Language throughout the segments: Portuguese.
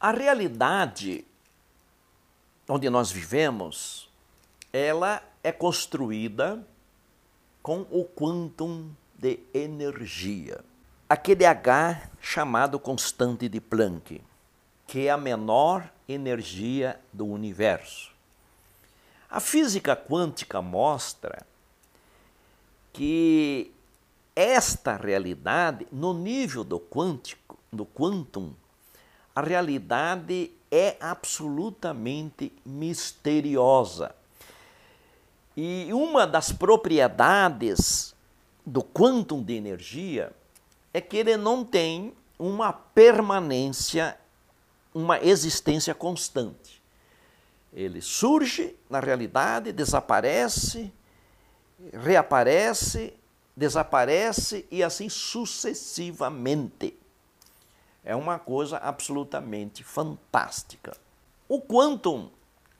A realidade onde nós vivemos, ela é construída com o quantum de energia. Aquele H chamado constante de Planck, que é a menor energia do universo. A física quântica mostra que esta realidade, no nível do quântico, do quantum, a realidade é absolutamente misteriosa. E uma das propriedades do quantum de energia é que ele não tem uma permanência, uma existência constante. Ele surge na realidade, desaparece, reaparece, desaparece e assim sucessivamente. É uma coisa absolutamente fantástica. O quantum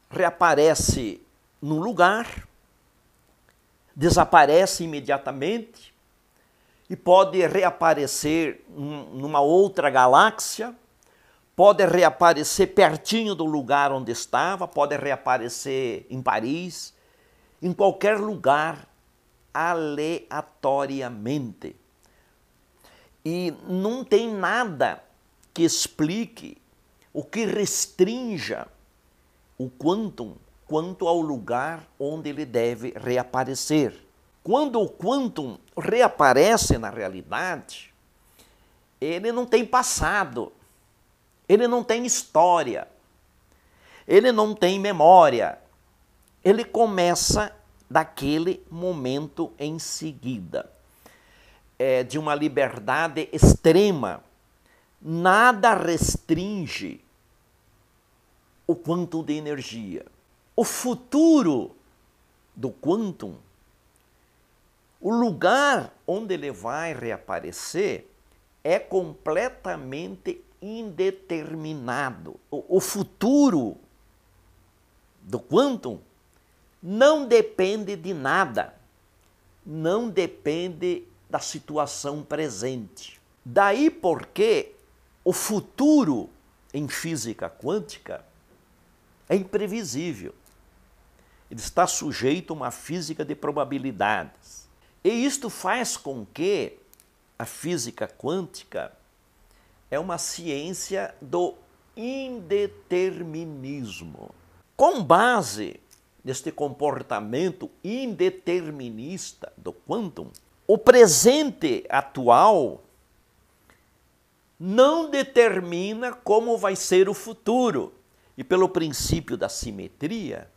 reaparece num lugar, desaparece imediatamente e pode reaparecer numa outra galáxia, pode reaparecer pertinho do lugar onde estava, pode reaparecer em Paris, em qualquer lugar, aleatoriamente. E não tem nada que explique o que restrinja o quantum quanto ao lugar onde ele deve reaparecer. Quando o quantum reaparece na realidade, ele não tem passado, ele não tem história, ele não tem memória, ele começa daquele momento em seguida. É de uma liberdade extrema nada restringe o quantum de energia. O futuro do quantum, o lugar onde ele vai reaparecer, é completamente indeterminado. O, futuro do quantum não depende de nada, não depende da situação presente. Daí porque o futuro em física quântica é imprevisível. Ele está sujeito a uma física de probabilidades. E isto faz com que a física quântica é uma ciência do indeterminismo. Com base neste comportamento indeterminista do quantum, o presente atual não determina como vai ser o futuro. E pelo princípio da simetria,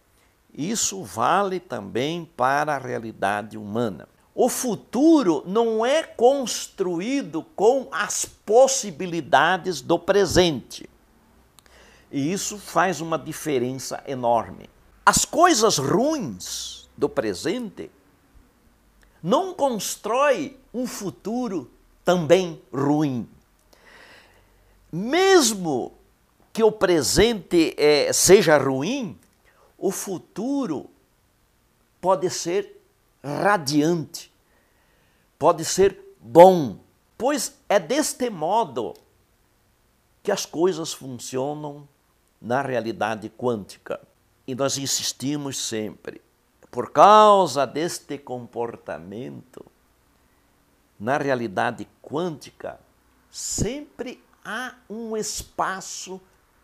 isso vale também para a realidade humana. O futuro não é construído com as possibilidades do presente. E isso faz uma diferença enorme. As coisas ruins do presente não constrói um futuro também ruim mesmo que o presente é, seja ruim, o futuro pode ser radiante, pode ser bom, pois é deste modo que as coisas funcionam na realidade quântica. E nós insistimos sempre, por causa deste comportamento, na realidade quântica, sempre há um espaço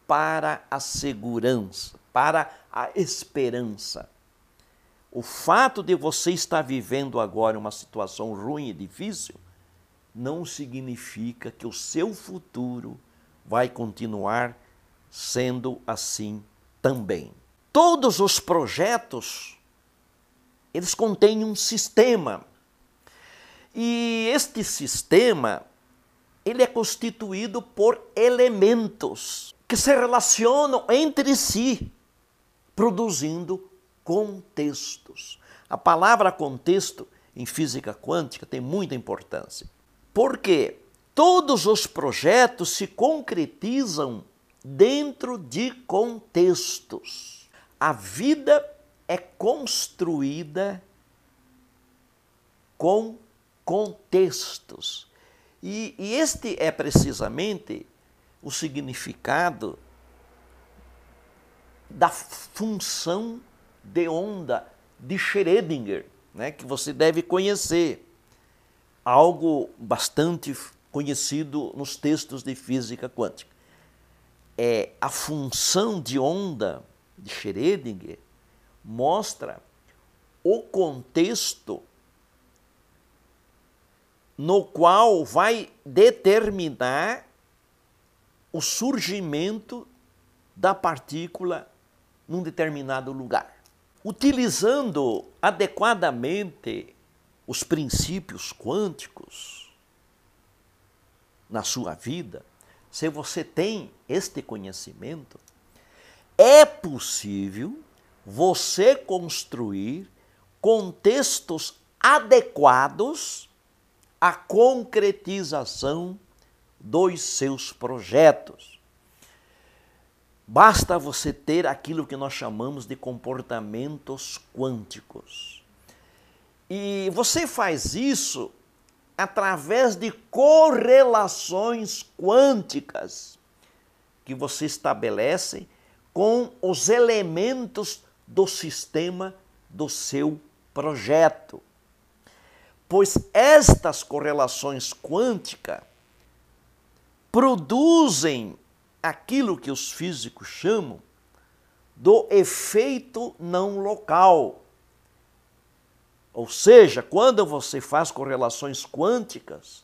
para a segurança, para a esperança. O fato de você estar vivendo agora uma situação ruim e difícil não significa que o seu futuro vai continuar sendo assim também. Todos os projetos eles contêm um sistema. E este sistema ele é constituído por elementos que se relacionam entre si, produzindo contextos. A palavra contexto em física quântica tem muita importância, porque todos os projetos se concretizam dentro de contextos. A vida é construída com contextos. E, e este é precisamente o significado da função de onda de Schrödinger, né, que você deve conhecer. Algo bastante conhecido nos textos de física quântica. É a função de onda de Schrödinger mostra o contexto no qual vai determinar o surgimento da partícula num determinado lugar. Utilizando adequadamente os princípios quânticos na sua vida, se você tem este conhecimento, é possível você construir contextos adequados à concretização dos seus projetos. Basta você ter aquilo que nós chamamos de comportamentos quânticos. E você faz isso através de correlações quânticas que você estabelece com os elementos do sistema do seu projeto. Pois estas correlações quânticas produzem aquilo que os físicos chamam do efeito não local. Ou seja, quando você faz correlações quânticas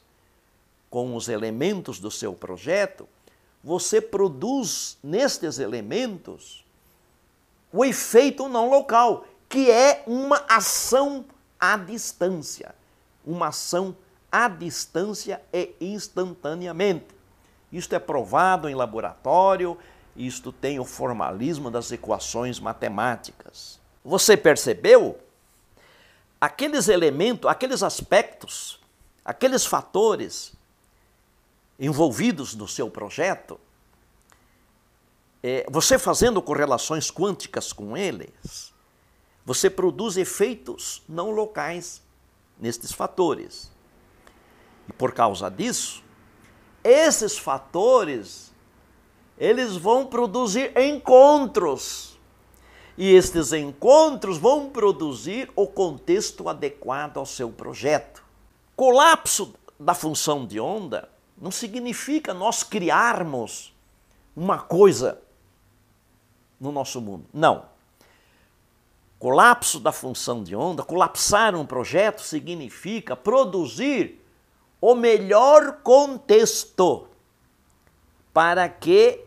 com os elementos do seu projeto, você produz nestes elementos o efeito não local, que é uma ação à distância. Uma ação à distância e instantaneamente. Isto é provado em laboratório, isto tem o formalismo das equações matemáticas. Você percebeu? Aqueles elementos, aqueles aspectos, aqueles fatores envolvidos no seu projeto, é, você fazendo correlações quânticas com eles, você produz efeitos não locais nestes fatores. E por causa disso, esses fatores eles vão produzir encontros. E estes encontros vão produzir o contexto adequado ao seu projeto. Colapso da função de onda não significa nós criarmos uma coisa no nosso mundo. Não. Colapso da função de onda, colapsar um projeto significa produzir o melhor contexto para que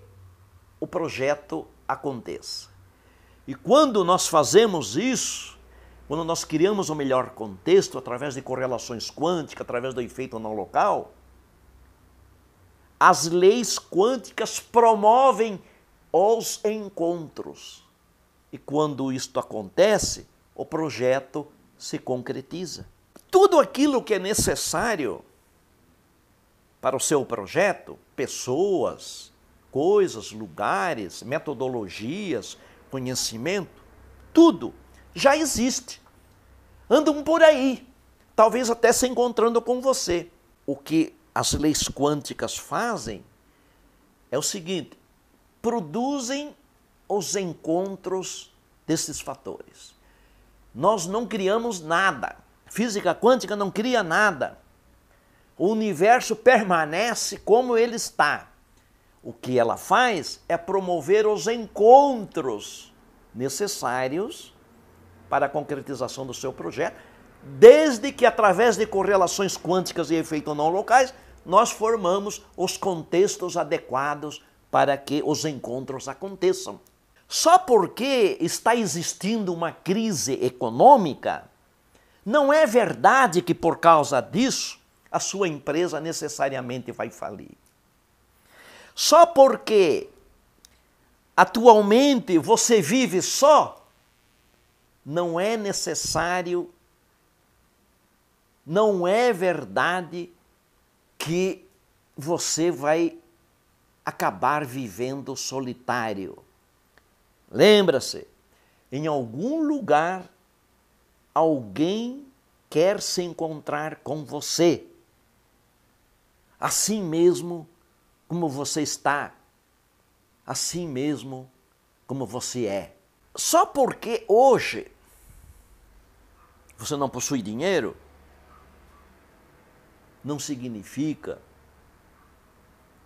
o projeto aconteça. E quando nós fazemos isso, quando nós criamos o melhor contexto através de correlações quânticas, através do efeito não local, as leis quânticas promovem os encontros. E quando isto acontece, o projeto se concretiza. Tudo aquilo que é necessário para o seu projeto, pessoas, coisas, lugares, metodologias, conhecimento, tudo já existe. Andam por aí, talvez até se encontrando com você. O que as leis quânticas fazem é o seguinte: produzem os encontros desses fatores. Nós não criamos nada. Física quântica não cria nada o universo permanece como ele está. O que ela faz é promover os encontros necessários para a concretização do seu projeto, desde que, através de correlações quânticas e efeitos não locais, nós formamos os contextos adequados para que os encontros aconteçam. Só porque está existindo uma crise econômica, não é verdade que por causa disso a sua empresa necessariamente vai falir. Só porque atualmente você vive só, não é necessário, não é verdade que você vai acabar vivendo solitário. Lembra-se, em algum lugar alguém quer se encontrar com você assim mesmo como você está, assim mesmo como você é. Só porque hoje você não possui dinheiro, não significa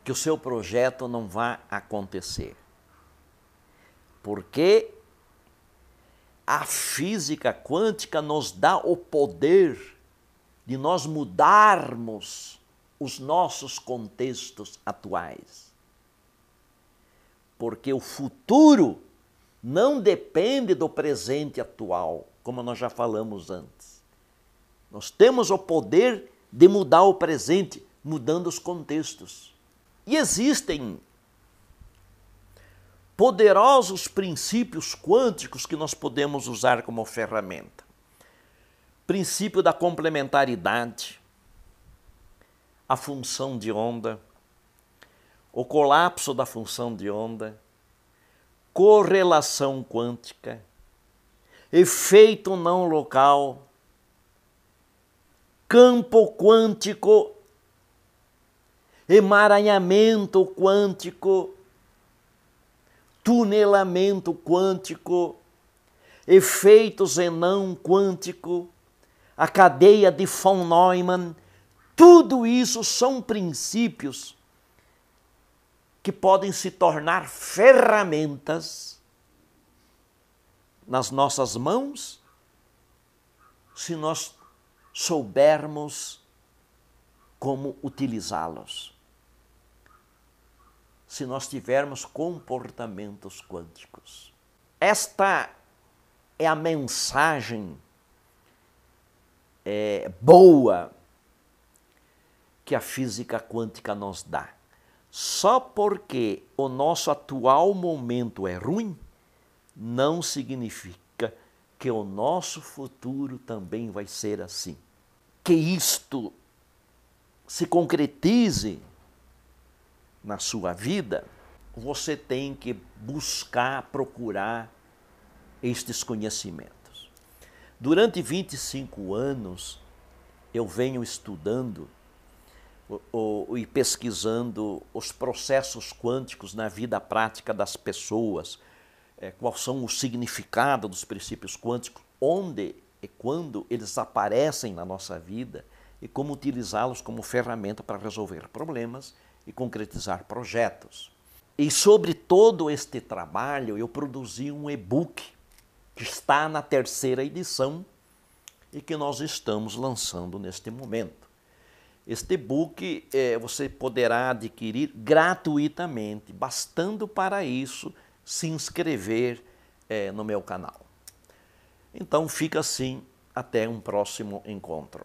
que o seu projeto não vá acontecer. Porque a física quântica nos dá o poder de nós mudarmos os nossos contextos atuais. Porque o futuro não depende do presente atual, como nós já falamos antes. Nós temos o poder de mudar o presente, mudando os contextos. E existem poderosos princípios quânticos que nós podemos usar como ferramenta. Princípio da complementaridade, a função de onda, o colapso da função de onda, correlação quântica, efeito não local, campo quântico emaranhamento quântico, tunelamento quântico, efeitos Zenon quântico, a cadeia de von Neumann, tudo isso são princípios que podem se tornar ferramentas nas nossas mãos se nós soubermos como utilizá-los se nós tivermos comportamentos quânticos. Esta é a mensagem é, boa que a física quântica nos dá. Só porque o nosso atual momento é ruim, não significa que o nosso futuro também vai ser assim. Que isto se concretize na sua vida, você tem que buscar, procurar estes conhecimentos. Durante 25 anos, eu venho estudando e pesquisando os processos quânticos na vida prática das pessoas, é, quais são o significado dos princípios quânticos, onde e quando eles aparecem na nossa vida e como utilizá-los como ferramenta para resolver problemas e concretizar projetos. E sobre todo este trabalho, eu produzi um e-book que está na terceira edição e que nós estamos lançando neste momento. Este e-book é, você poderá adquirir gratuitamente, bastando para isso se inscrever é, no meu canal. Então fica assim, até um próximo encontro.